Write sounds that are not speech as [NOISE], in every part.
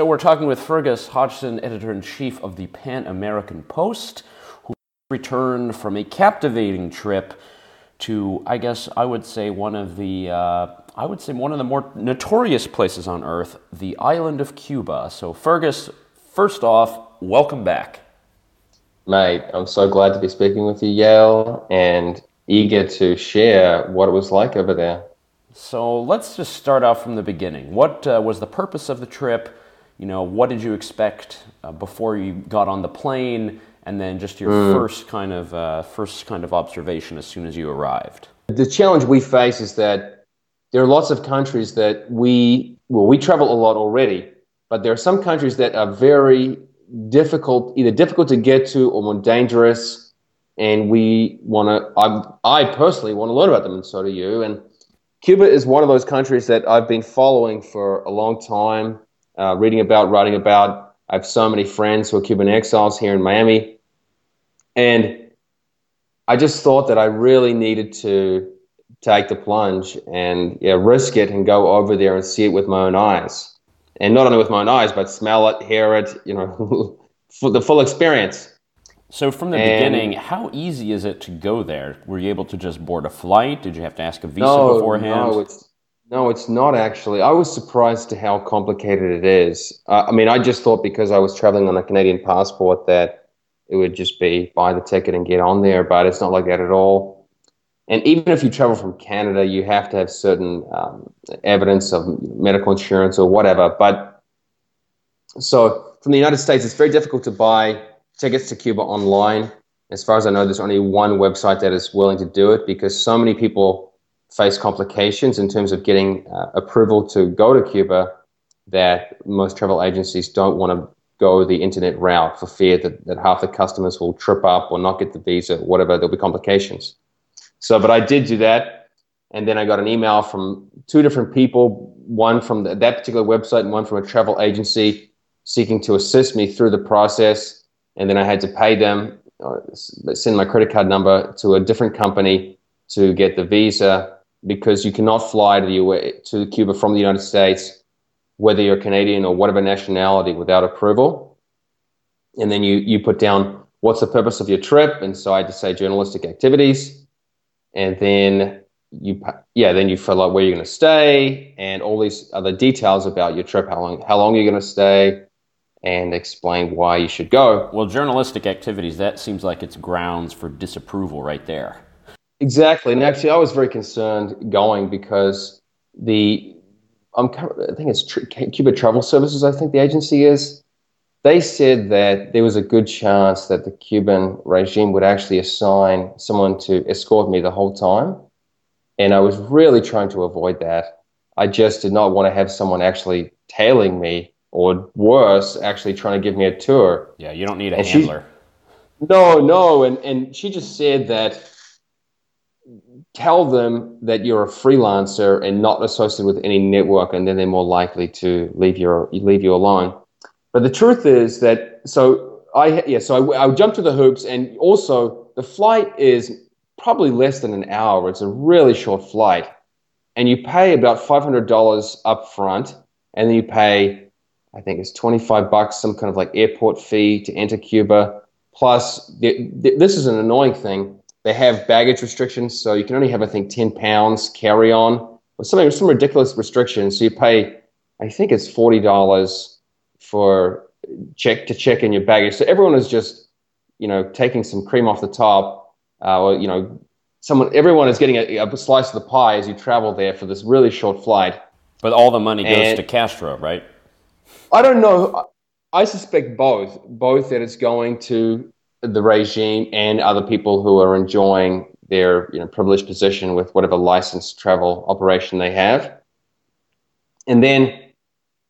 So we're talking with Fergus Hodgson, editor in chief of the Pan American Post, who returned from a captivating trip to, I guess, I would say one of the, uh, I would say one of the more notorious places on earth, the island of Cuba. So Fergus, first off, welcome back. Mate, I'm so glad to be speaking with you, Yael, and eager to share what it was like over there. So let's just start off from the beginning. What uh, was the purpose of the trip? You know, what did you expect uh, before you got on the plane? And then just your mm. first kind of uh, first kind of observation as soon as you arrived. The challenge we face is that there are lots of countries that we well we travel a lot already, but there are some countries that are very difficult, either difficult to get to or more dangerous. And we want to, I, I personally want to learn about them, and so do you. And Cuba is one of those countries that I've been following for a long time, uh, reading about, writing about. I have so many friends who are Cuban exiles here in Miami. And I just thought that I really needed to take the plunge and yeah, risk it and go over there and see it with my own eyes and not only with my own eyes, but smell it, hear it, you know, [LAUGHS] for the full experience. So from the and beginning, how easy is it to go there? Were you able to just board a flight? Did you have to ask a visa no, beforehand? No, it's no, it's not actually. I was surprised to how complicated it is. Uh, I mean, I just thought because I was traveling on a Canadian passport that it would just be buy the ticket and get on there, but it's not like that at all. And even if you travel from Canada, you have to have certain um, evidence of medical insurance or whatever. But so from the United States, it's very difficult to buy tickets to Cuba online. As far as I know, there's only one website that is willing to do it because so many people face complications in terms of getting uh, approval to go to Cuba that most travel agencies don't want to go the internet route for fear that, that half the customers will trip up or not get the visa, whatever, there'll be complications. So, but I did do that. And then I got an email from two different people, one from the, that particular website and one from a travel agency seeking to assist me through the process. And then I had to pay them, uh, send my credit card number to a different company to get the visa because you cannot fly to, the to Cuba from the United States, whether you're Canadian or whatever nationality, without approval. And then you, you put down what's the purpose of your trip. And so I had to say journalistic activities and then you yeah then you fill out where you're going to stay and all these other details about your trip how long how long you're going to stay and explain why you should go well journalistic activities that seems like it's grounds for disapproval right there exactly and actually i was very concerned going because the i'm i think it's cuba travel services i think the agency is they said that there was a good chance that the Cuban regime would actually assign someone to escort me the whole time. And I was really trying to avoid that. I just did not want to have someone actually tailing me or worse, actually trying to give me a tour. Yeah, you don't need a and handler. She, no, no. And, and she just said that tell them that you're a freelancer and not associated with any network, and then they're more likely to leave, your, leave you alone. But the truth is that so I yeah so I, I jumped to the hoops and also the flight is probably less than an hour. It's a really short flight, and you pay about five hundred dollars up front, and then you pay I think it's twenty five bucks some kind of like airport fee to enter Cuba. Plus, this is an annoying thing. They have baggage restrictions, so you can only have I think ten pounds carry on or something some ridiculous restrictions. So you pay I think it's forty dollars for check to check in your baggage. So everyone is just, you know, taking some cream off the top, uh, or you know, someone, everyone is getting a, a, slice of the pie as you travel there for this really short flight. But all the money goes and to Castro, right? I don't know. I suspect both, both that it's going to the regime and other people who are enjoying their you know privileged position with whatever licensed travel operation they have. And then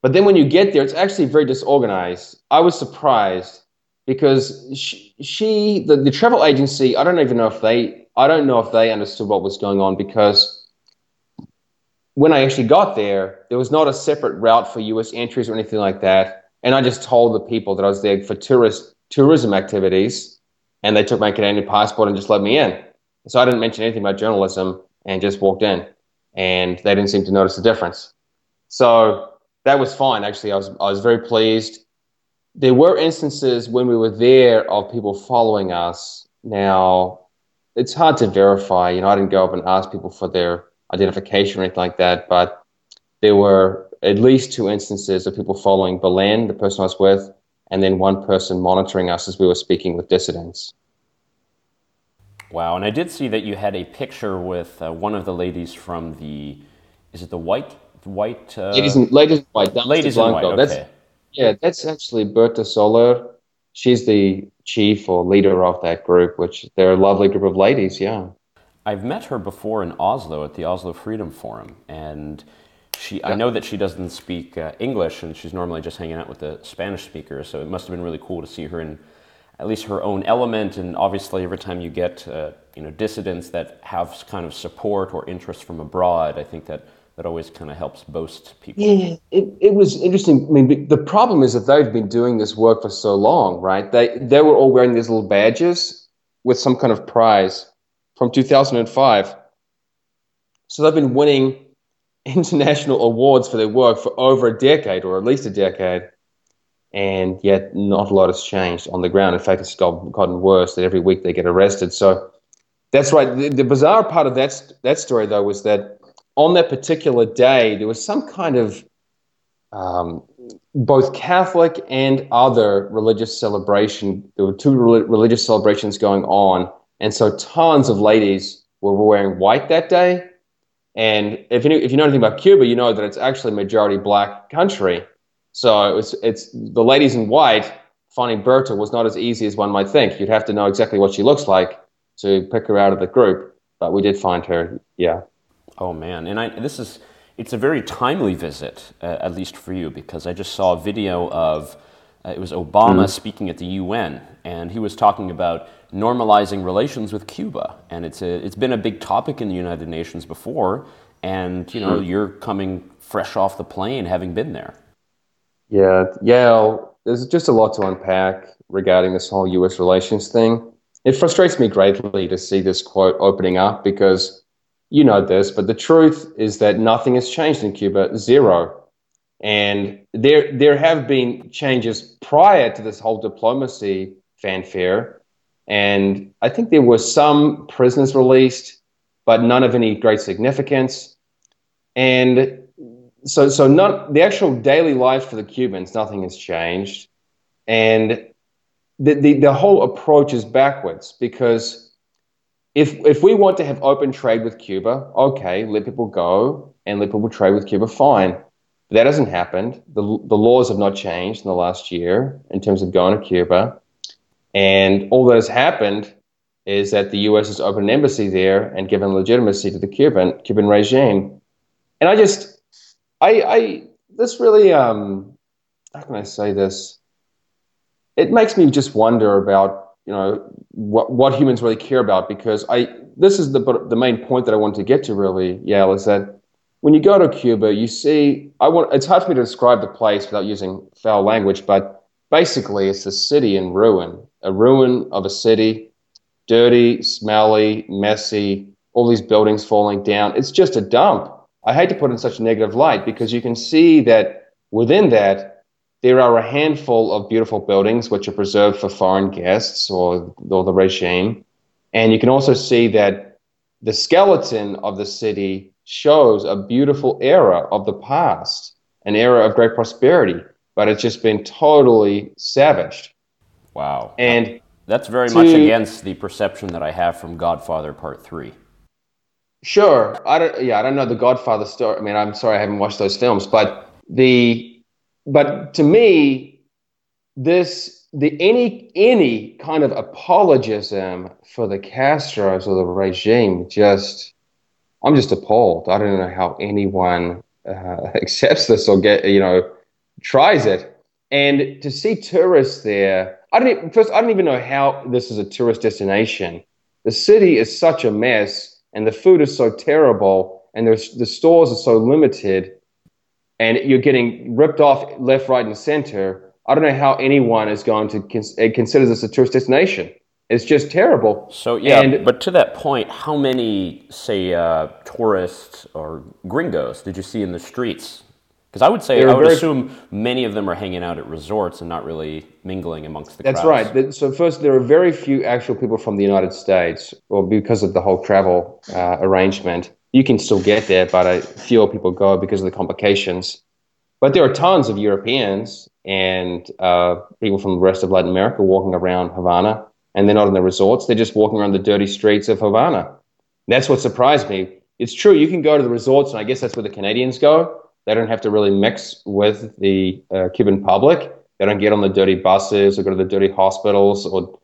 but then when you get there, it's actually very disorganized. I was surprised because she, she the, the travel agency, I don't even know if they, I don't know if they understood what was going on because when I actually got there, there was not a separate route for U.S. entries or anything like that. And I just told the people that I was there for tourist tourism activities, and they took my Canadian passport and just let me in. So I didn't mention anything about journalism and just walked in, and they didn't seem to notice the difference. So that was fine. Actually, I was I was very pleased. There were instances when we were there of people following us. Now, it's hard to verify. You know, I didn't go up and ask people for their identification or anything like that, but there were at least two instances of people following Belen, the person I was with, and then one person monitoring us as we were speaking with dissidents. Wow, and I did see that you had a picture with uh, one of the ladies from the, is it the white, white? Uh, ladies in, ladies in white. ladies in white, okay. That's, yeah, that's actually Berta Soler. She's the chief or leader of that group, which they're a lovely group of ladies, yeah. I've met her before in Oslo at the Oslo Freedom Forum, and she yeah. I know that she doesn't speak uh, English, and she's normally just hanging out with the Spanish speakers. So it must have been really cool to see her in at least her own element. And obviously, every time you get uh, you know dissidents that have kind of support or interest from abroad, I think that that always kind of helps boast people. Yeah, it, it was interesting. I mean, the problem is that they've been doing this work for so long, right? They they were all wearing these little badges with some kind of prize from 2005. So they've been winning [LAUGHS] international awards for their work for over a decade, or at least a decade and yet not a lot has changed on the ground. In fact, it's gotten worse that every week they get arrested. So that's right. The, the, bizarre part of that that story, though, was that on that particular day there was some kind of um, both Catholic and other religious celebration. There were two re- religious celebrations going on, and so tons of ladies were wearing white that day. And if you, if you know anything about Cuba, you know that it's actually a majority black country. So it's it's the ladies in white. Finding Berta was not as easy as one might think. You'd have to know exactly what she looks like to pick her out of the group. But we did find her. Yeah. Oh man, and I this is it's a very timely visit, uh, at least for you, because I just saw a video of uh, it was Obama mm. speaking at the UN, and he was talking about normalizing relations with Cuba, and it's a, it's been a big topic in the United Nations before, and you know you're coming fresh off the plane, having been there. Yeah, yeah. There's just a lot to unpack regarding this whole U.S. relations thing. It frustrates me greatly to see this quote opening up because you know this, but the truth is that nothing has changed in Cuba, zero. And there, there have been changes prior to this whole diplomacy fanfare. And I think there were some prisoners released, but none of any great significance. And so so not the actual daily life for the Cubans, nothing has changed, and the, the the whole approach is backwards because if if we want to have open trade with Cuba, okay, let people go and let people trade with Cuba, fine. But that hasn't happened. The the laws have not changed in the last year in terms of going to Cuba, and all that has happened is that the U.S. has opened an embassy there and given legitimacy to the Cuban Cuban regime. And I just I, I this really um, how can I say this? It makes me just wonder about you know what what humans really care about because I this is the the main point that I want to get to really, Yael, is that when you go to Cuba, you see I want it's hard for me to describe the place without using foul language, but basically it's a city in ruin, a ruin of a city, dirty, smelly, messy, all these buildings falling down. It's just a dump. I hate to put in such a negative light because you can see that within that there are a handful of beautiful buildings which are preserved for foreign guests or, or the regime. And you can also see that the skeleton of the city shows a beautiful era of the past, an era of great prosperity, but it's just been totally savaged. Wow. And that's very to, much against the perception that I have from Godfather Part 3. Sure. I don't. Yeah, I don't know the Godfather story. I mean, I'm sorry, I haven't watched those films, but the, but to me, this the any any kind of apologism for the Castros or the regime just, I'm just appalled. I don't know how anyone uh, [LAUGHS] accepts this or get you know tries it. And to see tourists there, I don't even, first I don't even know how this is a tourist destination. The city is such a mess and the food is so terrible and there's, the stores are so limited and you're getting ripped off left, right, and center. I don't know how anyone is going to cons- uh, consider this a tourist destination. It's just terrible. So yeah, and, but to that point, how many say uh, tourists or gringos did you see in the streets Because I would say, I would very, assume many of them are hanging out at resorts and not really mingling amongst the That's crowds. right. So first, there are very few actual people from the United States, or because of the whole travel uh, arrangement. You can still get there, but uh, fewer people go because of the complications. But there are tons of Europeans and uh, people from the rest of Latin America walking around Havana, and they're not in the resorts. They're just walking around the dirty streets of Havana. That's what surprised me. It's true, you can go to the resorts, and I guess that's where the Canadians go they don't have to really mix with the uh, Cuban public. They don't get on the dirty buses or go to the dirty hospitals or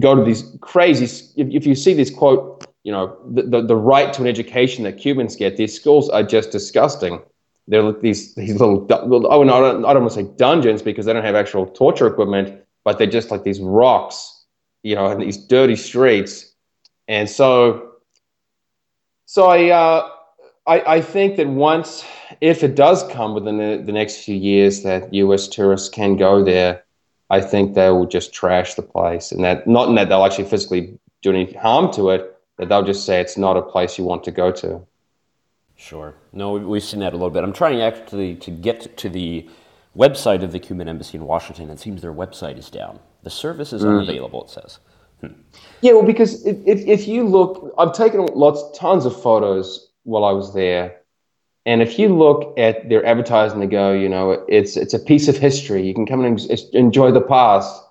go to these crazy. If, if you see this quote, you know, the, the, the, right to an education that Cubans get, these schools are just disgusting. They're these these little. Oh, no, I don't, I don't want to say dungeons because they don't have actual torture equipment, but they're just like these rocks, you know, in these dirty streets. And so, so I. Uh, I, I think that once, if it does come within the, the next few years, that U.S. tourists can go there, I think they will just trash the place, and that not in that they'll actually physically do any harm to it, that they'll just say it's not a place you want to go to. Sure. No, we've seen that a little bit. I'm trying actually to get to the website of the Cuban embassy in Washington. It seems their website is down. The service is mm. unavailable. It says. Hmm. Yeah, well, because if, if you look, I've taken lots, tons of photos while I was there. And if you look at their advertising, they go, you know, it's it's a piece of history. You can come and enjoy the past. [LAUGHS]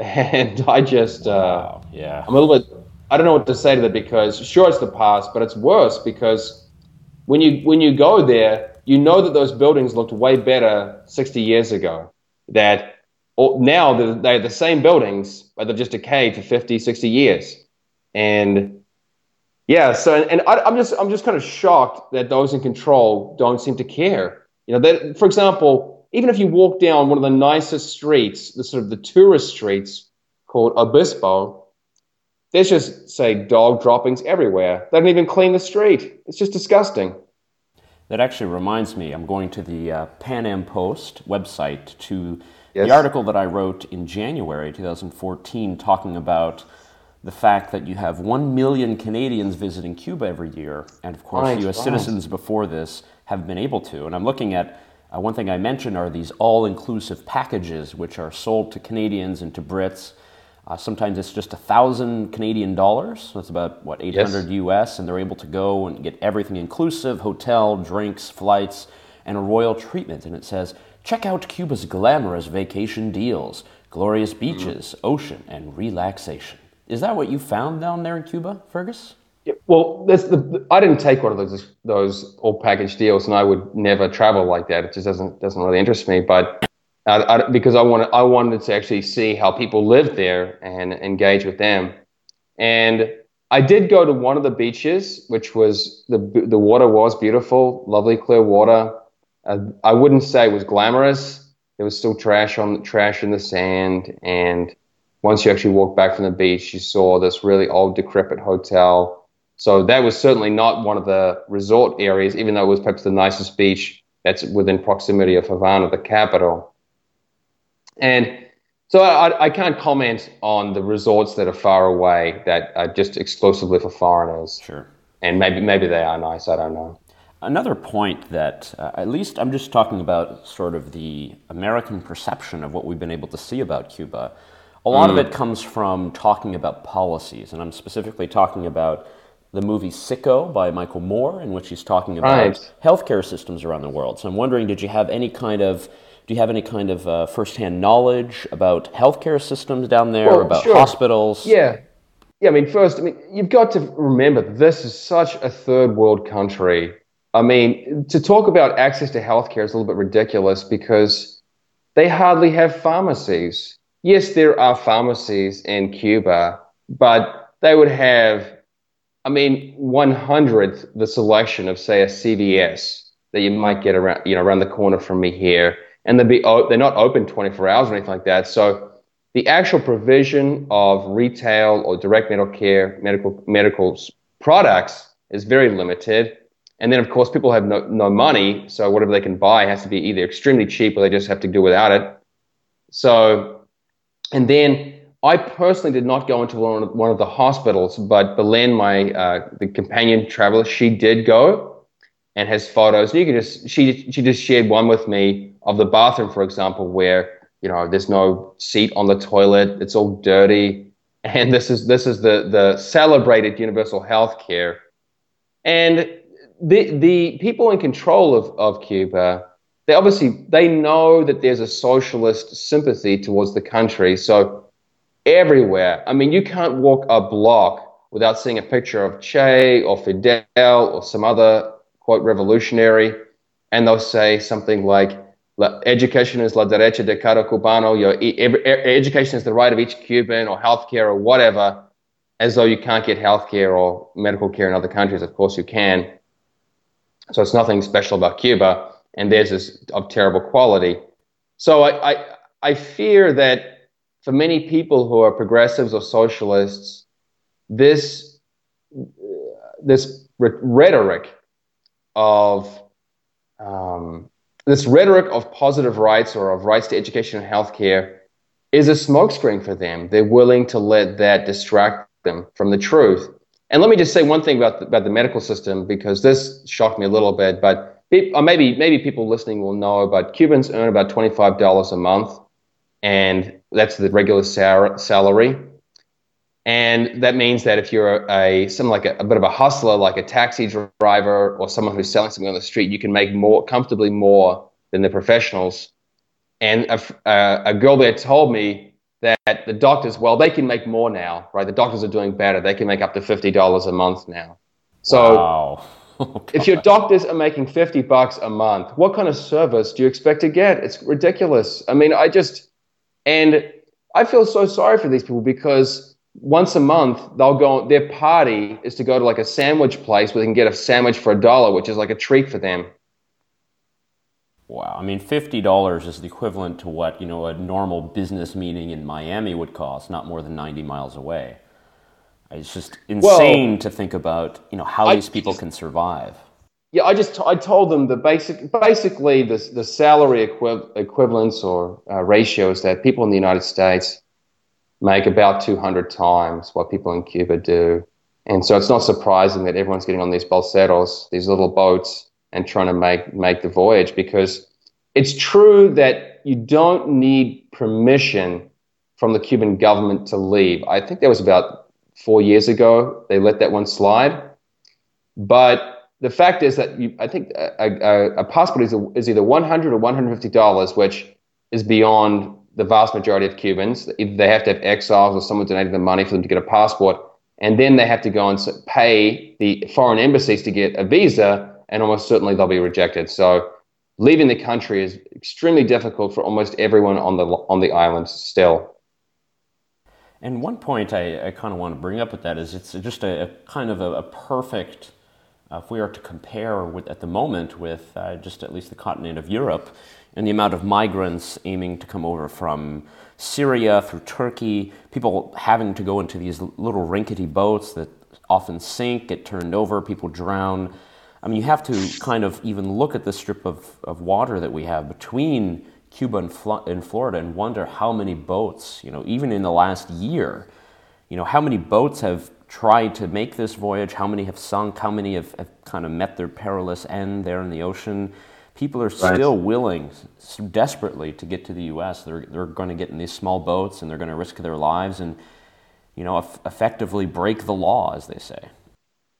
And I just, uh, wow. uh, yeah, I'm a little bit. I don't know what to say to that because sure it's the past, but it's worse because when you when you go there, you know that those buildings looked way better 60 years ago. That now they're, they're the same buildings, but they've just decayed for 50, 60 years. And yeah. So, and I, am just, I'm just kind of shocked that those in control don't seem to care. You know, that, for example, even if you walk down one of the nicest streets, the sort of the tourist streets called Obispo, there's just say dog droppings everywhere. They don't even clean the street. It's just disgusting. That actually reminds me, I'm going to the uh, Pan Am Post website to yes. the article that I wrote in January 2014 talking about the fact that you have 1 million Canadians visiting Cuba every year, and of course, right, US right. citizens before this have been able to. And I'm looking at uh, one thing I mentioned are these all inclusive packages, which are sold to Canadians and to Brits. Uh, sometimes it's just a thousand Canadian dollars. That's about what 800 yes. US, and they're able to go and get everything inclusive: hotel, drinks, flights, and a royal treatment. And it says, check out Cuba's glamorous vacation deals: glorious beaches, mm. ocean, and relaxation. Is that what you found down there in Cuba, Fergus? Yeah, well, the, I didn't take one of those those all package deals, and I would never travel like that. It just doesn't doesn't really interest me. But I, I, because I wanted I wanted to actually see how people live there and engage with them. And I did go to one of the beaches, which was the the water was beautiful, lovely clear water. Uh, I wouldn't say it was glamorous. There was still trash on trash in the sand, and once you actually walked back from the beach, you saw this really old, decrepit hotel. So that was certainly not one of the resort areas, even though it was perhaps the nicest beach that's within proximity of Havana, the capital. And so I, I can't comment on the resorts that are far away that are just exclusively for foreigners. Sure. And maybe maybe they are nice. I don't know. Another point that, uh, at least I'm just talking about sort of the American perception of what we've been able to see about Cuba. A lot mm. of it comes from talking about policies, and I'm specifically talking about the movie Sicko by Michael Moore, in which he's talking about right. healthcare systems around the world. So I'm wondering, did you have any kind of do you have any kind of uh, firsthand knowledge about healthcare systems down there, well, about sure. hospitals? Yeah, yeah. I mean, first, I mean, you've got to remember this is such a third world country. I mean, to talk about access to healthcare is a little bit ridiculous because they hardly have pharmacies yes, there are pharmacies in Cuba, but they would have, I mean, one hundredth the selection of, say, a CVS that you might get around, you know, around the corner from me here, and they'd be they're not open 24 hours or anything like that. So the actual provision of retail or direct medical care, medical medical products is very limited. And then, of course, people have no, no money, so whatever they can buy has to be either extremely cheap or they just have to do without it. So and then I personally did not go into one of, one of the hospitals, but Belen, my uh, the companion traveler, she did go, and has photos. And you can just she she just shared one with me of the bathroom, for example, where you know there's no seat on the toilet, it's all dirty, and this is this is the the celebrated universal health care, and the the people in control of, of Cuba, they obviously they know that there's a socialist sympathy towards the country, so everywhere. I mean, you can't walk a block without seeing a picture of Che or Fidel or some other quote revolutionary, and they'll say something like, "Education is la derecha de cada cubano." Your education is the right of each Cuban, or healthcare, or whatever. As though you can't get healthcare or medical care in other countries. Of course, you can. So it's nothing special about Cuba, and theirs is of terrible quality. So I, I, I fear that for many people who are progressives or socialists, this this rhetoric of um, this rhetoric of positive rights or of rights to education and healthcare is a smokescreen for them. They're willing to let that distract them from the truth. And let me just say one thing about the, about the medical system because this shocked me a little bit, but or uh, maybe maybe people listening will know, but Cubans earn about twenty five dollars a month, and that's the regular sal- salary. And that means that if you're a, something like a, a, bit of a hustler, like a taxi driver or someone who's selling something on the street, you can make more comfortably more than the professionals. And a, a, a girl there told me that the doctors, well, they can make more now, right? The doctors are doing better. They can make up to fifty dollars a month now. So, wow. Oh, [LAUGHS] if your doctors are making fifty bucks a month, what kind of service do you expect to get? It's ridiculous. I mean, I just and I feel so sorry for these people because once a month they'll go. Their party is to go to like a sandwich place where they can get a sandwich for a dollar, which is like a treat for them. Wow, I mean, fifty dollars is the equivalent to what you know a normal business meeting in Miami would cost, not more than ninety miles away. It's just insane well, to think about, you know, how I, these people can survive. Yeah, I just I told them the basic, basically the the salary equi- equivalents or uh, ratios that people in the United States make about two hundred times what people in Cuba do, and so it's not surprising that everyone's getting on these balseros, these little boats, and trying to make make the voyage because it's true that you don't need permission from the Cuban government to leave. I think that was about four years ago. They let that one slide, but the fact is that you, I think a, a, a passport is, a, is either 100 or 150 dollars, which is beyond the vast majority of Cubans. They have to have exiles or someone donating the money for them to get a passport, and then they have to go and pay the foreign embassies to get a visa and almost certainly they'll be rejected. So leaving the country is extremely difficult for almost everyone on the on the island still. And one point I, I kind of want to bring up with that is it's just a, a kind of a, a perfect, uh, if we are to compare with at the moment with uh, just at least the continent of Europe and the amount of migrants aiming to come over from Syria through Turkey, people having to go into these little rinkety boats that often sink, get turned over, people drown. I mean, you have to kind of even look at the strip of, of water that we have between Cuba and, Fl- and Florida and wonder how many boats, you know, even in the last year, you know, how many boats have tried to make this voyage, how many have sunk, how many have, have kind of met their perilous end there in the ocean. People are right. still willing, desperately, to get to the U.S. They're, they're going to get in these small boats and they're going to risk their lives and, you know, effectively break the law, as they say.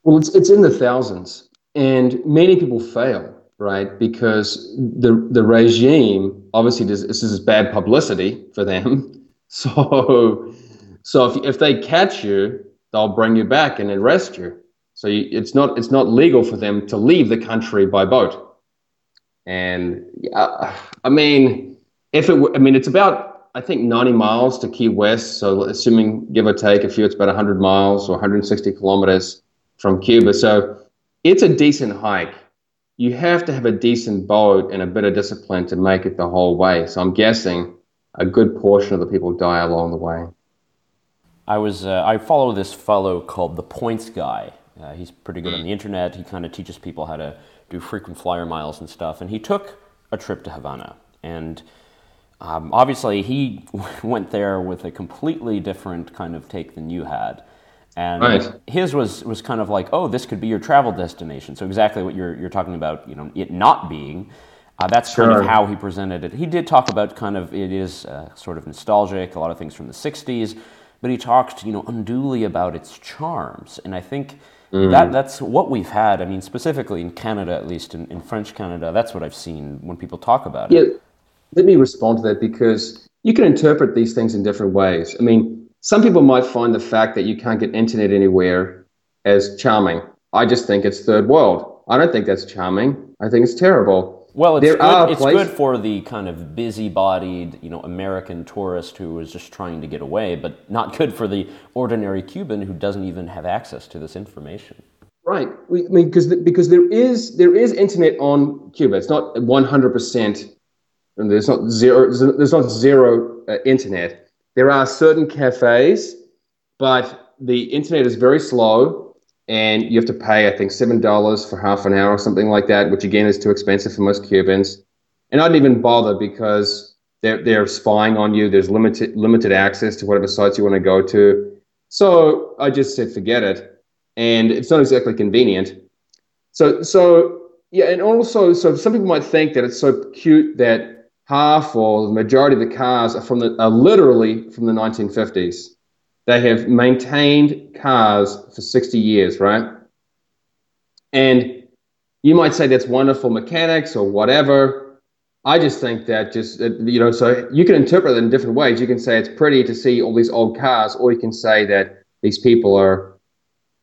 Well, it's, it's in the thousands. And many people fail, right? Because the the regime obviously does, this is bad publicity for them. [LAUGHS] So so if if they catch you, they'll bring you back and arrest you. So you, it's not it's not legal for them to leave the country by boat. And I mean, if it I mean it's about I think 90 miles to Key West. So assuming give or take a few, it's about 100 miles or 160 kilometers from Cuba. So it's a decent hike. You have to have a decent boat and a bit of discipline to make it the whole way. So I'm guessing a good portion of the people die along the way. I was uh, I follow this fellow called the Points Guy. Uh, he's pretty good on the internet. He kind of teaches people how to do frequent flyer miles and stuff. And he took a trip to Havana, and um, obviously he [LAUGHS] went there with a completely different kind of take than you had. And Right. his was, was kind of like, oh, this could be your travel destination. So exactly what you're, you're talking about, you know, it not being. Uh, that's kind of how he presented it. He did talk about kind of it is uh, sort of nostalgic, a lot of things from the '60s, but he talked, you know, unduly about its charms, and I think that that's what we've had. I mean, specifically in Canada, at least in, in French Canada, that's what I've seen when people talk about it. Yeah, let me respond to that because you can interpret these things in different ways. I mean, some people might find the fact that you can't get internet anywhere as charming. I just think it's third world. I don't think that's charming. I think it's terrible. Well, it's There good, it's places- good for the kind of busy-bodied, you know, American tourist who is just trying to get away, but not good for the ordinary Cuban who doesn't even have access to this information. Right. We, I mean, because because there is there is internet on Cuba. It's not one hundred percent. There's not zero. There's not zero uh, internet. There are certain cafes, but the internet is very slow, and you have to pay I think seven dollars for half an hour or something like that, which again is too expensive for most Cubans. And I didn't even bother because they're they're spying on you. There's limited limited access to whatever sites you want to go to. So I just said forget it and it's not exactly convenient. So, so yeah, and also, so some people might think that it's so cute that half or the majority of the cars are from the are literally from the 1950s. They have maintained cars for 60 years, right? And you might say that's wonderful mechanics or whatever. I just think that just you know, so you can interpret it in different ways. You can say it's pretty to see all these old cars, or you can say that these people are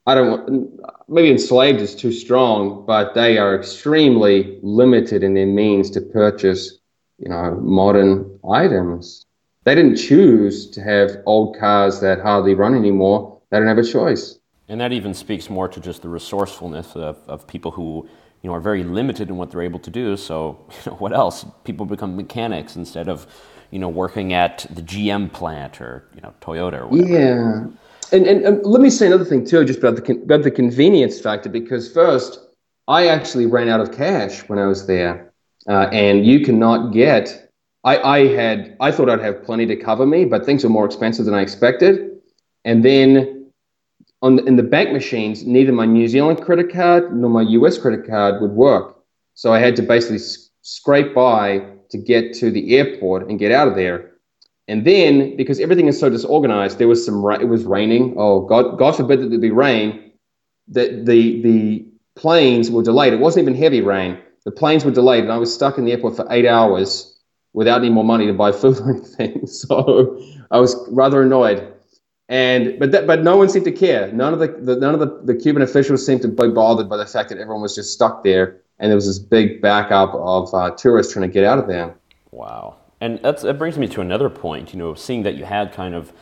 I don't maybe enslaved is too strong, but they are extremely limited in their means to purchase, you know, modern items. They didn't choose to have old cars that hardly run anymore. They don't have a choice. And that even speaks more to just the resourcefulness of, of people who you know are very limited in what they're able to do. So [LAUGHS] you know, what else? People become mechanics instead of you know working at the GM plant or you know Toyota or whatever. Yeah. And, and, and let me say another thing too, just about the con- about the convenience factor. Because first, I actually ran out of cash when I was there, uh, and you cannot get. I, I had I thought I'd have plenty to cover me, but things were more expensive than I expected. And then on the, in the bank machines, neither my New Zealand credit card nor my US credit card would work. So I had to basically s- scrape by to get to the airport and get out of there. And then, because everything is so disorganized, there was some. ra- It was raining. Oh God! God forbid that there be rain. That the the planes were delayed. It wasn't even heavy rain. The planes were delayed, and I was stuck in the airport for eight hours without any more money to buy [LAUGHS] food or anything. [LAUGHS] So I was rather annoyed. And but that, but no one seemed to care. None of the, the none of the, the Cuban officials seemed to be bothered by the fact that everyone was just stuck there, and there was this big backup of uh, tourists trying to get out of there. Wow. And that's, that brings me to another point. You know, seeing that you had kind of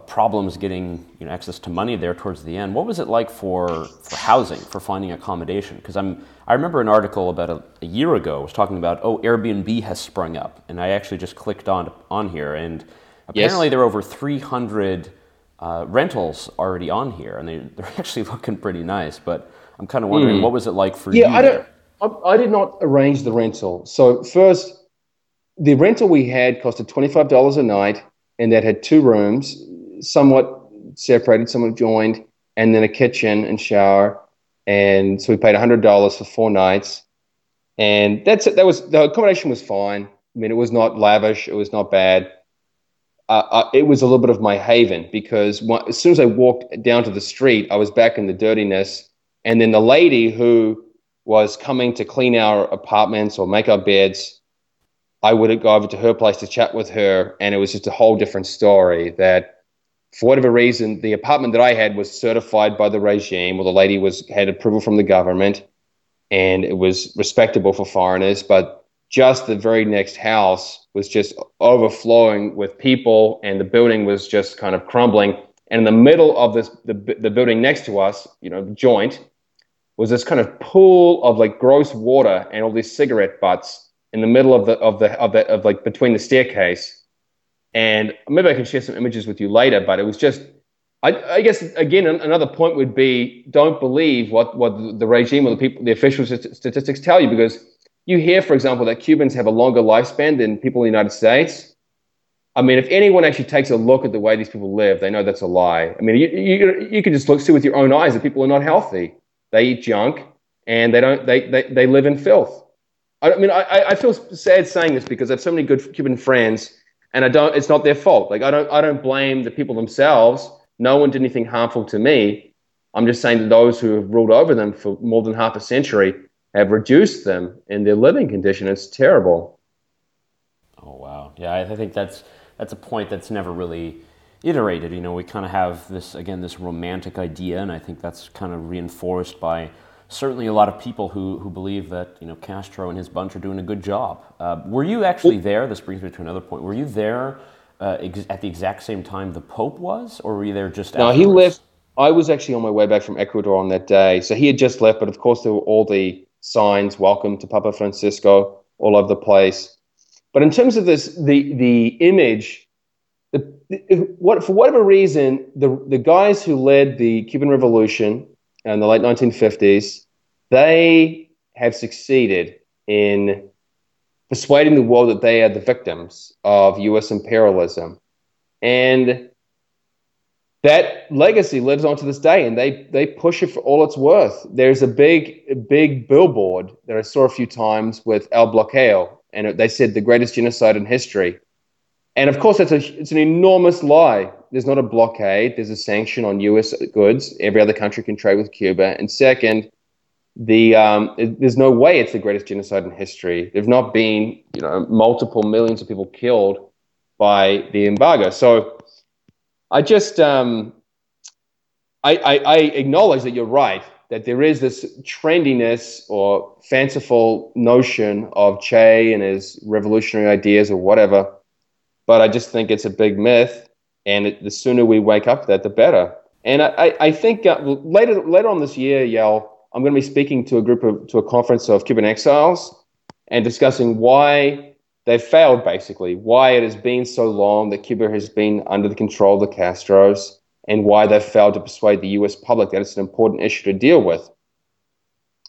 problems getting you know access to money there towards the end. What was it like for for housing, for finding accommodation? Because I'm I remember an article about a, a year ago was talking about oh Airbnb has sprung up, and I actually just clicked on on here, and apparently Yes. there are over 300 uh, rentals already on here, and they they're [LAUGHS] actually looking pretty nice. But I'm kind of wondering what was it like for you? Hmm. Yeah, I don't. I, I did not arrange the rental. So first, the rental we had costed twenty five dollars a night, and that had two rooms, somewhat separated, somewhat joined, and then a kitchen and shower. And so we paid hundred dollars for four nights, and that's it. That was the accommodation was fine. I mean, it was not lavish. It was not bad. Uh, uh, it was a little bit of my haven because one, as soon as I walked down to the street, I was back in the dirtiness. And then the lady who was coming to clean our apartments or make our beds, I would go over to her place to chat with her, and it was just a whole different story. That for whatever reason, the apartment that I had was certified by the regime, or the lady was had approval from the government, and it was respectable for foreigners. But just the very next house was just overflowing with people, and the building was just kind of crumbling. And in the middle of this, the the building next to us, you know, joint, was this kind of pool of like gross water and all these cigarette butts in the middle of the of the of the of like between the staircase. And maybe I can share some images with you later, but it was just I, I guess again another point would be don't believe what what the regime or the people the official st- statistics tell you because you hear for example that Cubans have a longer lifespan than people in the United States. I mean, if anyone actually takes a look at the way these people live, they know that's a lie. I mean, you, you, you can just look, see with your own eyes that people are not healthy. They eat junk and they don't, they, they, they live in filth. I, I mean, I, I feel sad saying this because I have so many good Cuban friends and I don't, it's not their fault. Like, I don't, I don't blame the people themselves. No one did anything harmful to me. I'm just saying that those who have ruled over them for more than half a century have reduced them in their living condition. It's terrible. Oh, wow. Yeah, I think that's, that's a point that's never really iterated. You know, we kind of have this again this romantic idea, and I think that's kind of reinforced by certainly a lot of people who, who believe that you know Castro and his bunch are doing a good job. Uh, were you actually there? This brings me to another point. Were you there uh, ex- at the exact same time the Pope was, or were you there just? No, afterwards? he left. I was actually on my way back from Ecuador on that day, so he had just left. But of course, there were all the signs, "Welcome to Papa Francisco," all over the place. But in terms of this, the the image, the, what for whatever reason, the the guys who led the Cuban Revolution Uh, in the late 1950s, they have succeeded in persuading the world that they are the victims of U.S. imperialism, and that legacy lives on to this day, and they they push it for all it's worth. There's a big big billboard that I saw a few times with El Bloqueo and they said the greatest genocide in history. And of course, it's, a, it's an enormous lie. There's not a blockade. There's a sanction on U.S. goods. Every other country can trade with Cuba. And second, the um, it, there's no way it's the greatest genocide in history. There've not been you know multiple millions of people killed by the embargo. So I just um, I, I, I acknowledge that you're right that there is this trendiness or fanciful notion of Che and his revolutionary ideas or whatever. But I just think it's a big myth, and it, the sooner we wake up to that, the better. And I, I think uh, later later on this year, Yael, I'm going to be speaking to a group of to a conference of Cuban exiles and discussing why they failed, basically, why it has been so long that Cuba has been under the control of the Castros and why they've failed to persuade the US public that it's an important issue to deal with.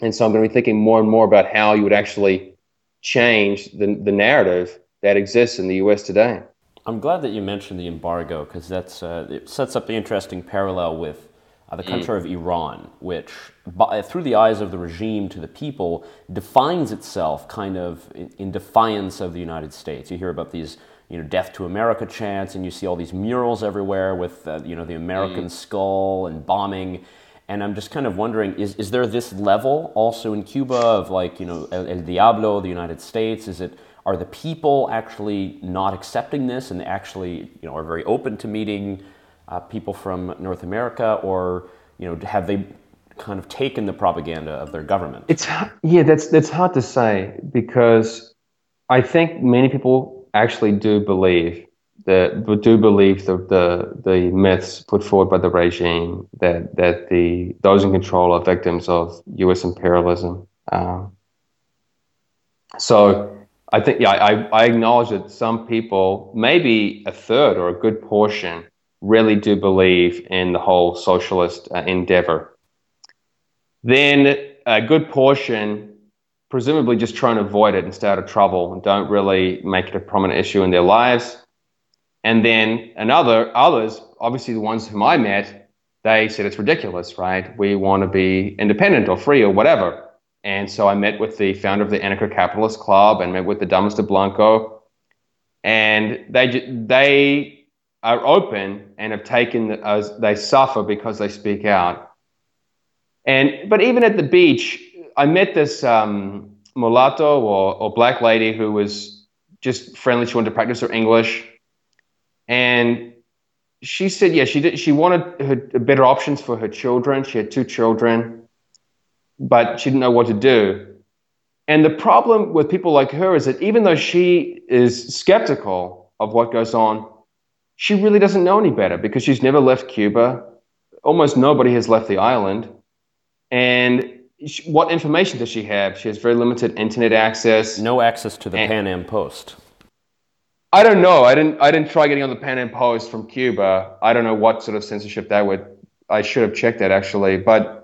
And so I'm going to be thinking more and more about how you would actually change the, the narrative that exists in the US today. I'm glad that you mentioned the embargo because that's uh, it sets up the interesting parallel with uh, the country mm. of Iran, which, by, through the eyes of the regime to the people, defines itself kind of in, in defiance of the United States. You hear about these you know, death to America chants, and you see all these murals everywhere with, uh, you know, the American mm. skull and bombing. And I'm just kind of wondering, is, is there this level also in Cuba of like, you know, El, El Diablo, the United States? Is it, are the people actually not accepting this and actually, you know, are very open to meeting uh, people from North America? Or, you know, have they kind of taken the propaganda of their government? It's, yeah, that's, that's hard to say because I think many people actually do believe that do believe the, the, the myths put forward by the regime that that the those in control are victims of U.S. imperialism. Um, so I think yeah, I, I acknowledge that some people, maybe a third or a good portion, really do believe in the whole socialist uh, endeavor. Then a good portion presumably just trying to avoid it and stay out of trouble and don't really make it a prominent issue in their lives. And then another, others, obviously the ones whom I met, they said it's ridiculous, right? We want to be independent or free or whatever. And so I met with the founder of the Anarcho-Capitalist Club and met with the Damas de Blanco. And they, they are open and have taken, as they suffer because they speak out. And, but even at the beach, I met this um, mulatto or, or black lady who was just friendly. She wanted to practice her English, and she said, yeah, she did. She wanted her, better options for her children. She had two children, but she didn't know what to do. And the problem with people like her is that even though she is skeptical of what goes on, she really doesn't know any better because she's never left Cuba. Almost nobody has left the island. And what information does she have? She has very limited internet access. No access to the and, Pan Am Post. I don't know. I didn't. I didn't try getting on the Pan Am Post from Cuba. I don't know what sort of censorship that would. I should have checked that actually. But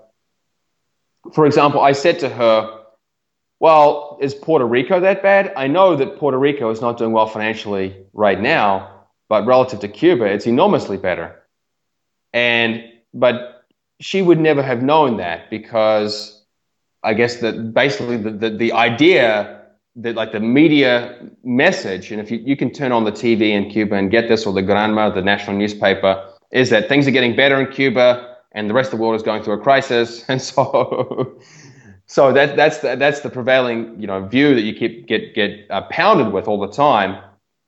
for example, I said to her, "Well, is Puerto Rico that bad? I know that Puerto Rico is not doing well financially right now, but relative to Cuba, it's enormously better. And but she would never have known that because I guess that basically the, the, the idea that like the media message, and if you, you can turn on the TV in Cuba and get this or the Granma, the national newspaper, is that things are getting better in Cuba and the rest of the world is going through a crisis. [LAUGHS] And so so that that's the, that's the prevailing you know view that you keep get get uh, pounded with all the time.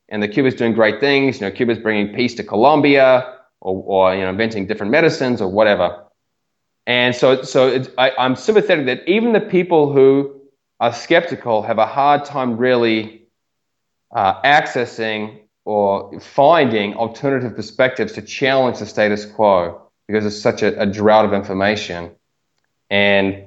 And the Cuba's doing great things. You know, Cuba's bringing peace to Colombia, or, or you know, inventing different medicines or whatever. And so, so I, I'm sympathetic that even the people who are skeptical have a hard time really uh, accessing or finding alternative perspectives to challenge the status quo because it's such a, a drought of information. And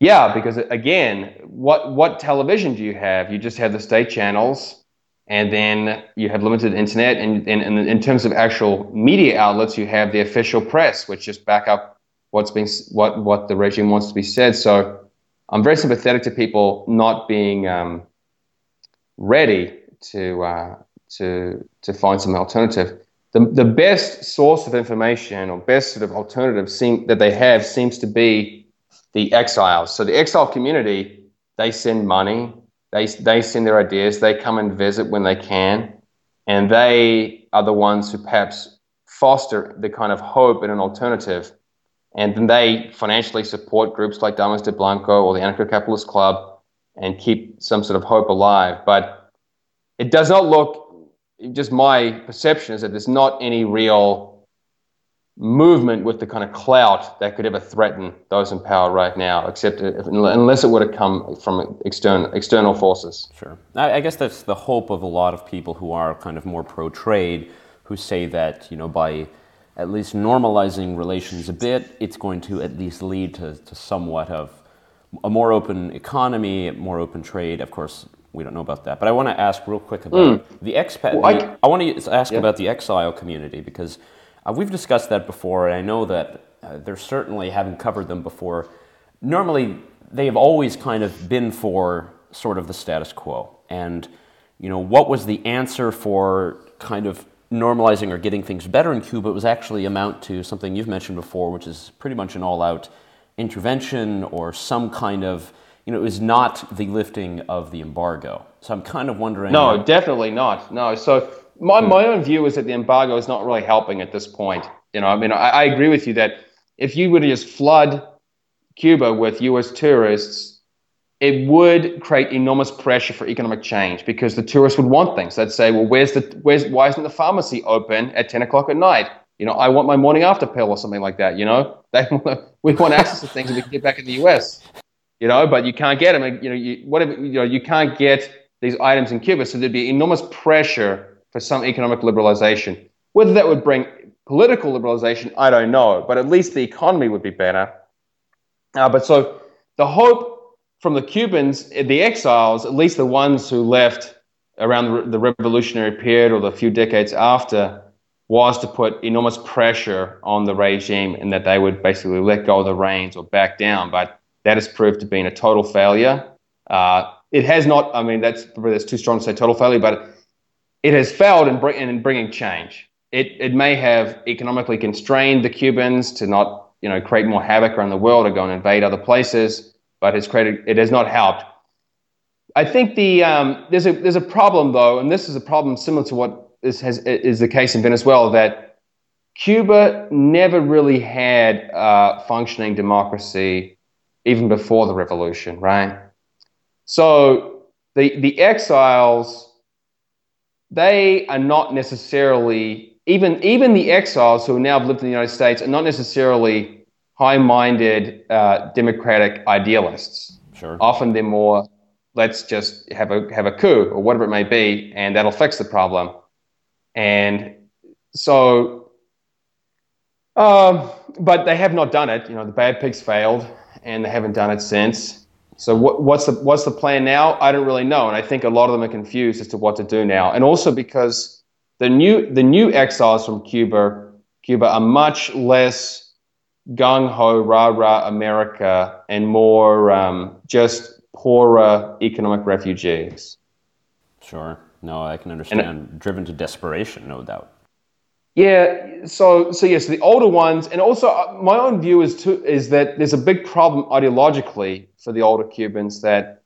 yeah, because again, what what television do you have? You just have the state channels, and then you have limited internet. And, and, and in terms of actual media outlets, you have the official press, which just back up what's being what what the regime wants to be said. So I'm very sympathetic to people not being um, ready to uh, to to find some alternative. The, the best source of information or best sort of alternative seem, that they have seems to be the exiles. So the exile community, they send money, they, they send their ideas, they come and visit when they can, and they are the ones who perhaps foster the kind of hope and an alternative. And then they financially support groups like Damas de Blanco or the Anarcho-Capitalist Club and keep some sort of hope alive. But it does not look, just my perception is that there's not any real movement with the kind of clout that could ever threaten those in power right now, except if, unless it would have come from external external forces. Sure, I, I guess that's the hope of a lot of people who are kind of more pro trade, who say that you know by at least normalizing relations a bit, it's going to at least lead to, to somewhat of a more open economy, more open trade. Of course, we don't know about that. But I want to ask real quick about mm. the expat. Well, I, I, want to ask yeah. about the exile community because uh, we've discussed that before, and I know that uh, they're certainly having covered them before. Normally, they have always kind of been for sort of the status quo. And, you know, what was the answer for kind of normalizing or getting things better in Cuba? Was actually amount to something you've mentioned before, which is pretty much an all out intervention or some kind of you know, it was not the lifting of the embargo. So I'm kind of wondering. No, definitely not. No. So my, hmm. my own view is that the embargo is not really helping at this point. You know, I mean, I, I agree with you that if you were to just flood Cuba with U.S. tourists, it would create enormous pressure for economic change because the tourists would want things. They'd say, "Well, where's the where's why isn't the pharmacy open at 10 o'clock at night? You know, I want my morning after pill or something like that. You know, they [LAUGHS] we want access to things and we can get back in the U.S. You know, but you can't get them. You know, you, whatever you know, you can't get these items in Cuba, so there'd be enormous pressure for some economic liberalization. Whether that would bring political liberalization, I don't know, but at least the economy would be better. Uh, but so the hope from the Cubans, the exiles, at least the ones who left around the revolutionary period or the few decades after, was to put enormous pressure on the regime and that they would basically let go of the reins or back down. But that has proved to be a total failure. Uh, it has not, I mean, that's, that's too strong to say total failure, but it has failed in, bring, in bringing change. It, it may have economically constrained the Cubans to not you know, create more havoc around the world or go and invade other places, but has created, it has not helped. I think the, um, there's, a, there's a problem, though, and this is a problem similar to what is, has, is the case in Venezuela, that Cuba never really had uh, functioning democracy even before the revolution, right? So the, the exiles they are not necessarily even even the exiles who now have lived in the United States are not necessarily high-minded uh, democratic idealists. Sure. Often they're more let's just have a have a coup or whatever it may be, and that'll fix the problem. And so, um, but they have not done it. You know, the Bay of Pigs failed, and they haven't done it since. So what, what's the what's the plan now? I don't really know, and I think a lot of them are confused as to what to do now. And also because the new the new exiles from Cuba Cuba are much less gung ho rah rah America and more um, just poorer economic refugees. Sure. No, I can understand. And, Driven to desperation, no doubt. Yeah. So, so yes, the older ones, and also uh, my own view is too is that there's a big problem ideologically for the older Cubans that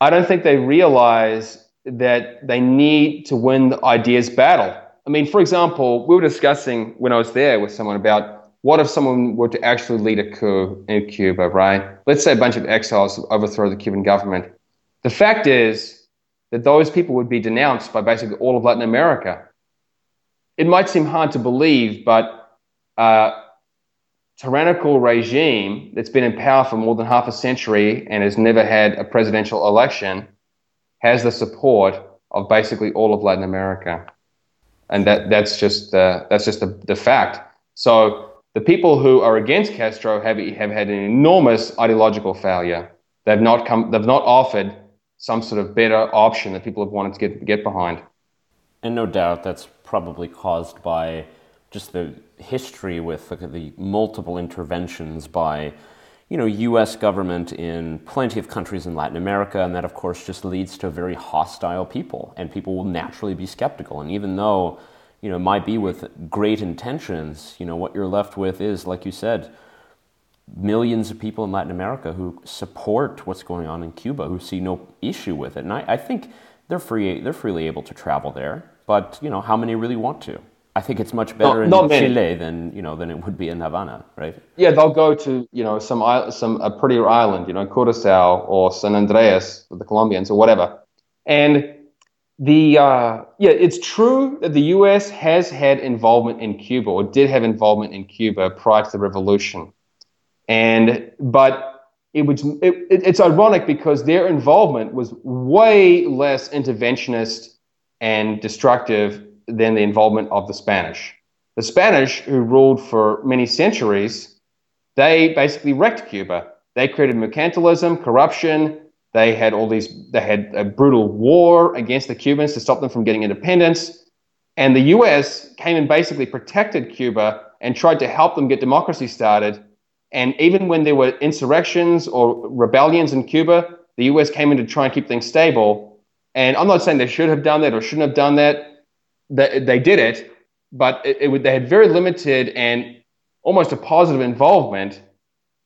I don't think they realize that they need to win the ideas battle. I mean, for example, we were discussing when I was there with someone about what if someone were to actually lead a coup in Cuba, right? Let's say a bunch of exiles overthrow the Cuban government. The fact is that those people would be denounced by basically all of Latin America it might seem hard to believe, but a tyrannical regime that's been in power for more than half a century and has never had a presidential election has the support of basically all of Latin America. And that, that's just, uh, that's just the, the fact. So the people who are against Castro have, have had an enormous ideological failure. They've not, come, they've not offered some sort of better option that people have wanted to get, get behind. And no doubt that's probably caused by just the history with the, the multiple interventions by you know, U.S. government in plenty of countries in Latin America, and that of course just leads to very hostile people, and people will naturally be skeptical. And even though, you know, it might be with great intentions, you know, what you're left with is, like you said, millions of people in Latin America who support what's going on in Cuba, who see no issue with it. And I, I think they're free, they're freely able to travel there but you know, how many really want to? I think it's much better in Chile than you know than it would be in Havana, right? Yeah, they'll go to you know some some a prettier island, you know, Curacao or San Andrés with the Colombians or whatever. And the uh, yeah, it's true that the U.S. has had involvement in Cuba or did have involvement in Cuba prior to the revolution, and but it was it, it's ironic because their involvement was way less interventionist and destructive than the involvement of the Spanish. The Spanish, who ruled for many centuries, they basically wrecked Cuba. They created mercantilism, corruption. They had all these. They had a brutal war against the Cubans to stop them from getting independence. And the U.S. came and basically protected Cuba and tried to help them get democracy started. And even when there were insurrections or rebellions in Cuba, the U.S. came in to try and keep things stable and I'm not saying they should have done that or shouldn't have done that. They, they did it, but it, it, they had very limited and almost a positive involvement.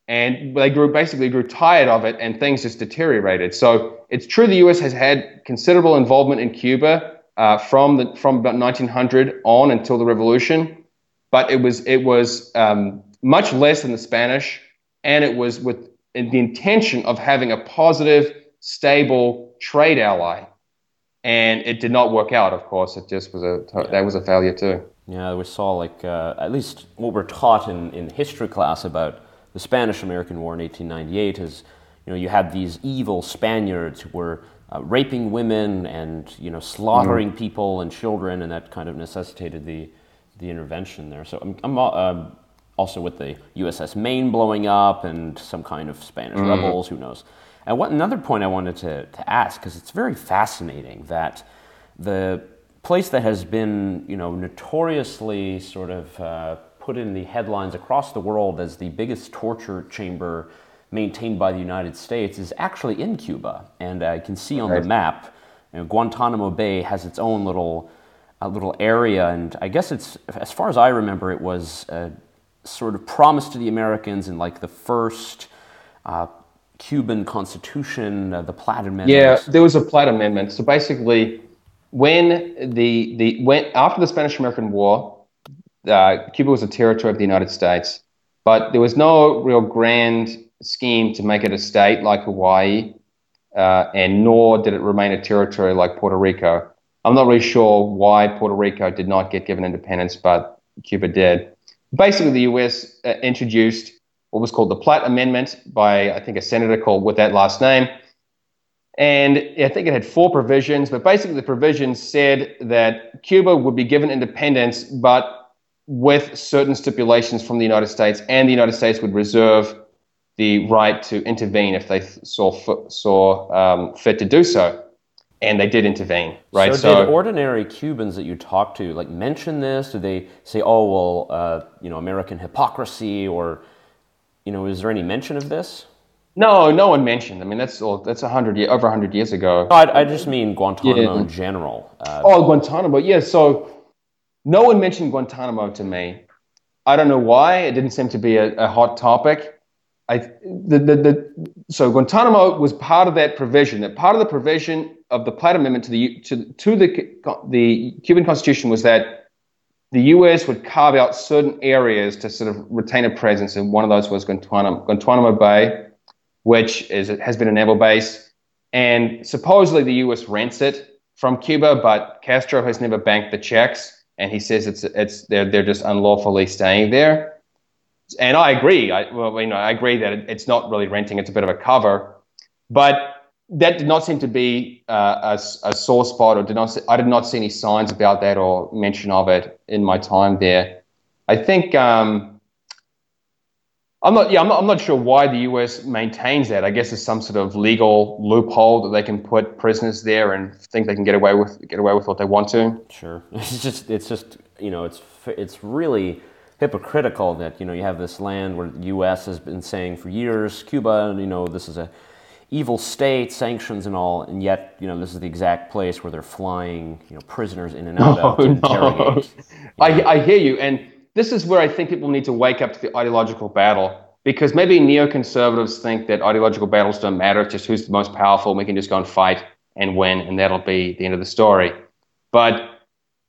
And they grew basically grew tired of it, and things just deteriorated. So it's true the U.S. has had considerable involvement in Cuba uh, from the from about 1900 on until the revolution, but it was it was um, much less than the Spanish, and it was with the intention of having a positive, stable trade ally and it did not work out. Of course, it just was a that was a failure too. Yeah, we saw like uh, at least what we're taught in, in history class about the Spanish-American War in 1898 is you know you had these evil Spaniards who were uh, raping women and you know slaughtering mm. people and children, and that kind of necessitated the the intervention there. So I'm, I'm uh, also with the USS Maine blowing up and some kind of Spanish mm. rebels, who knows. And what, another point I wanted to, to ask, because it's very fascinating that the place that has been, you know, notoriously sort of uh, put in the headlines across the world as the biggest torture chamber maintained by the United States is actually in Cuba. And I can see on right. the map, you know, Guantanamo Bay has its own little, uh, little area, and I guess it's, as far as I remember, it was uh, sort of promised to the Americans in like the first uh, Cuban constitution, uh, the Platt Amendment? Yeah, there was a Platt Amendment. So basically, when the the when after the Spanish American War, uh, Cuba was a territory of the United States, but there was no real grand scheme to make it a state like Hawaii, uh, and nor did it remain a territory like Puerto Rico. I'm not really sure why Puerto Rico did not get given independence, but Cuba did. Basically, the U.S. Uh, introduced what was called the Platt Amendment by, I think, a senator called with that last name. And I think it had four provisions, but basically the provisions said that Cuba would be given independence, but with certain stipulations from the United States, and the United States would reserve the right to intervene if they saw saw um, fit to do so. And they did intervene, right? So, so, did ordinary Cubans that you talked to like mention this? Did they say, "Oh, well, uh, you know, American hypocrisy," or you know, is there any mention of this? No, no one mentioned. I mean, that's all. That's a hundred year, over hundred years ago. No, I, I, just mean Guantanamo yeah. in general. Uh, oh, Guantanamo. Yeah. So no one mentioned Guantanamo to me. I don't know why. It didn't seem to be a, a hot topic. I, the, the, the, so Guantanamo was part of that provision. That part of the provision of the Platt Amendment to the to, to the the Cuban Constitution was that the U.S. would carve out certain areas to sort of retain a presence, and one of those was Guantanamo, Guantanamo Bay, which is has been a naval base, and supposedly the U.S. rents it from Cuba, but Castro has never banked the checks, and he says it's it's they're they're just unlawfully staying there and I agree. I, well, you know, I agree that it's not really renting; it's a bit of a cover. But that did not seem to be uh, a, a sore spot, or did not. See, I did not see any signs about that or mention of it in my time there. I think um, I'm not. Yeah, I'm not, I'm not sure why the U.S. maintains that. I guess it's some sort of legal loophole that they can put prisoners there and think they can get away with get away with what they want to. Sure, [LAUGHS] it's just it's just you know it's it's really hypocritical that you know you have this land where the U.S. has been saying for years, Cuba, you know this is a evil state, sanctions and all, and yet you know this is the exact place where they're flying you know prisoners in and out [LAUGHS] of to no. I, I hear you, and this is where I think people need to wake up to the ideological battle. Because maybe neoconservatives think that ideological battles don't matter, it's just who's the most powerful, we can just go and fight and win, and that'll be the end of the story. But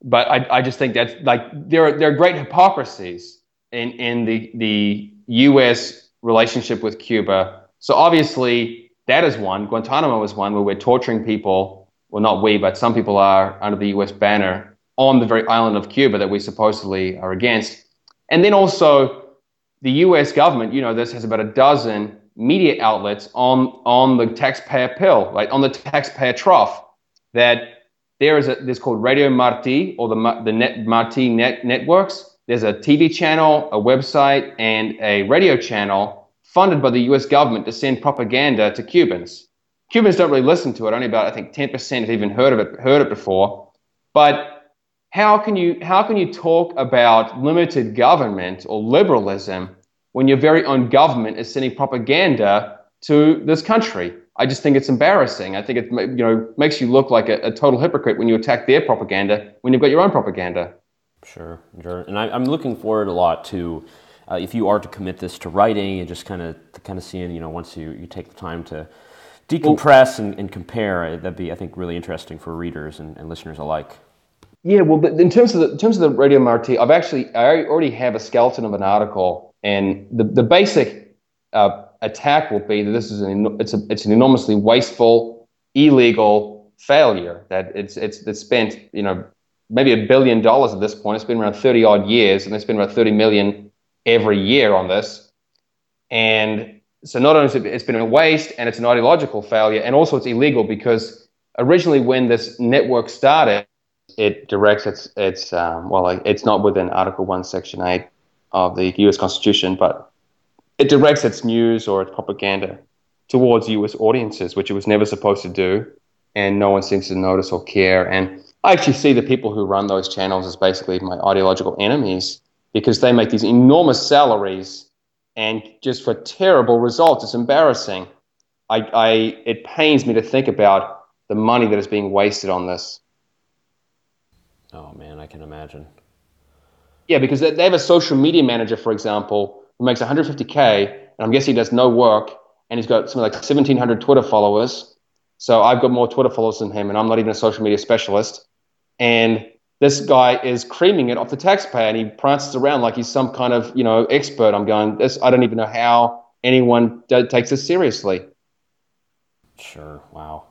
but I, I just think that's like there are there are great hypocrisies in in the the U.S. relationship with Cuba. So obviously that is one. Guantanamo is one where we're torturing people. Well, not we, but some people are under the U.S. banner on the very island of Cuba that we supposedly are against. And then also the U.S. government. You know, this has about a dozen media outlets on on the taxpayer pill, right on the taxpayer trough that there is a this called Radio Marti or the the Net Marti net, networks. There's a TV channel, a website, and a radio channel funded by the U.S. government to send propaganda to Cubans. Cubans don't really listen to it. Only about I think 10% have even heard of it heard it before. But how can you how can you talk about limited government or liberalism when your very own government is sending propaganda to this country? I just think it's embarrassing. I think it you know makes you look like a, a total hypocrite when you attack their propaganda when you've got your own propaganda. Sure, sure. And I, am looking forward a lot to uh, if you are to commit this to writing and just kind of kind of seeing you know once you, you take the time to decompress well, and, and, compare, uh, that'd be I think really interesting for readers and, and listeners alike. Yeah, well, in terms of the in terms of the Radio Marti, I've actually I already have a skeleton of an article, and the the basic uh, attack will be that this is an it's a it's an enormously wasteful, illegal failure. That it's it's it's spent you know maybe a billion dollars at this point. It's been around thirty odd years, and they spend about thirty million every year on this. And so not only it, it's been a waste, and it's an ideological failure, and also it's illegal because originally when this network started, it directs its its um, well, it's not within Article One, Section Eight of the U.S. Constitution, but it directs its news or its propaganda towards US audiences, which it was never supposed to do, and no one seems to notice or care. And I actually see the people who run those channels as basically my ideological enemies because they make these enormous salaries and just for terrible results. It's embarrassing. I, I, it pains me to think about the money that is being wasted on this. Oh man, I can imagine. Yeah, because they have a social media manager, for example, who makes 150k, and I'm guessing he does no work, and he's got something like 1,700 Twitter followers. So I've got more Twitter followers than him, and I'm not even a social media specialist. And this guy is creaming it off the taxpayer, and he prances around like he's some kind of you know expert. I'm going, this I don't even know how anyone d- takes this seriously. Sure. Wow.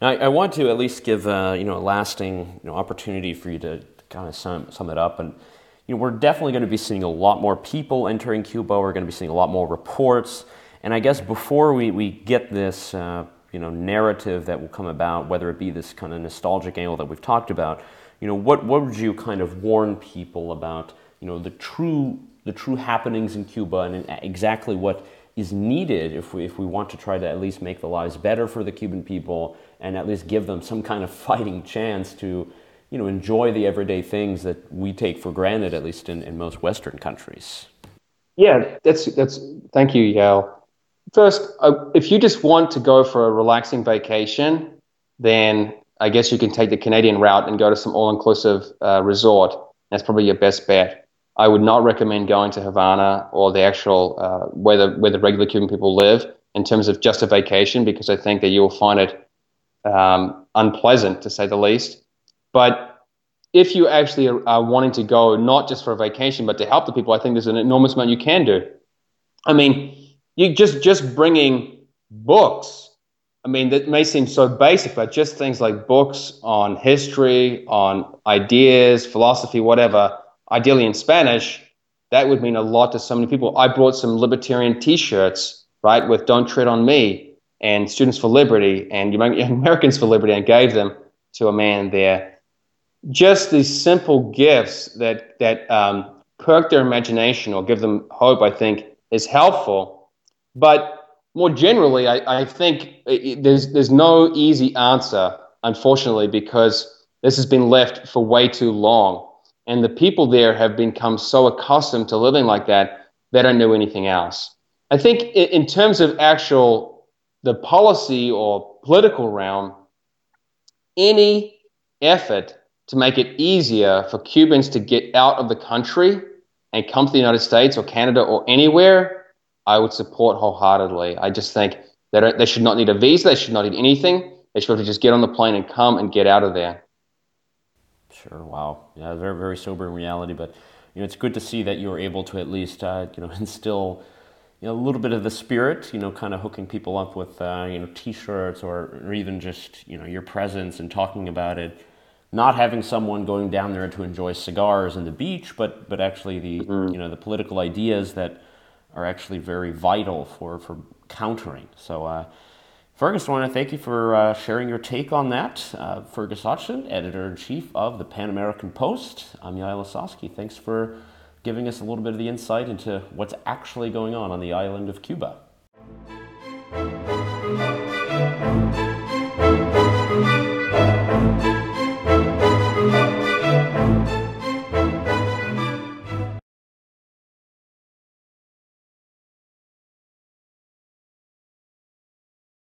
Now I, want to at least give uh, you know a lasting you know opportunity for you to, kind of sum, sum it up and you know, we're definitely going to be seeing a lot more people entering Cuba. We're going to be seeing a lot more reports. And I guess before we, we get this uh, you know, narrative that will come about, whether it be this kind of nostalgic angle that we've talked about, you know, what, what would you kind of warn people about you know, the, true, the true happenings in Cuba and exactly what is needed if we, if we want to try to at least make the lives better for the Cuban people and at least give them some kind of [LAUGHS] fighting chance to you know, enjoy the everyday things that we take for granted, at least in, in most Western countries. Yeah, that's that's. Thank you, Yael. First, uh, if you just want to go for a relaxing vacation, then I guess you can take the Canadian route and go to some all-inclusive uh, resort. That's probably your best bet. I would not recommend going to Havana or the actual uh, where the where the regular Cuban people live in terms of just a vacation because I think that you will find it um, unpleasant to say the least. But if you actually are, are, wanting to go not just for a vacation but to help the people, I think there's an enormous amount you can do. I mean, you just just bringing books. I mean, that may seem so basic, but just things like books on history, on ideas, philosophy, whatever, ideally in Spanish, that would mean a lot to so many people. I brought some libertarian T-shirts, right, with "Don't Tread on Me" and Students for Liberty and [LAUGHS] Americans for Liberty, and gave them to a man there. Just these simple gifts that that um, perk their imagination or give them hope, I think, is helpful. But more generally, I, I think it, there's there's no easy answer, unfortunately, because this has been left for way too long and the people there have become so accustomed to living like that, they don't know anything else. I think in terms of actual the policy or political realm, any effort to make it easier for Cubans to get out of the country and come to the United States or Canada or anywhere, I would support wholeheartedly. I just think that they should not need a visa, they should not need anything. They should have to just get on the plane and come and get out of there. Sure. Wow. Yeah, very very sobering reality, but you know it's good to see that you were able to at least uh, you know [LAUGHS] instill you know a little bit of the spirit. You know, kind of hooking people up with uh, you know T-shirts or, or even just you know your presence and talking about it. Not having someone going down there to enjoy cigars and the beach, but but actually the mm-hmm. you know the political ideas that are actually very vital for, for countering. So, uh, Fergus, I want to thank you for uh, sharing your take on that. Uh, Fergus Hodgson, editor in chief of the Pan American Post. I'm Yael Ossowski. Thanks for giving us a little bit of the insight into what's actually going on on the island of Cuba.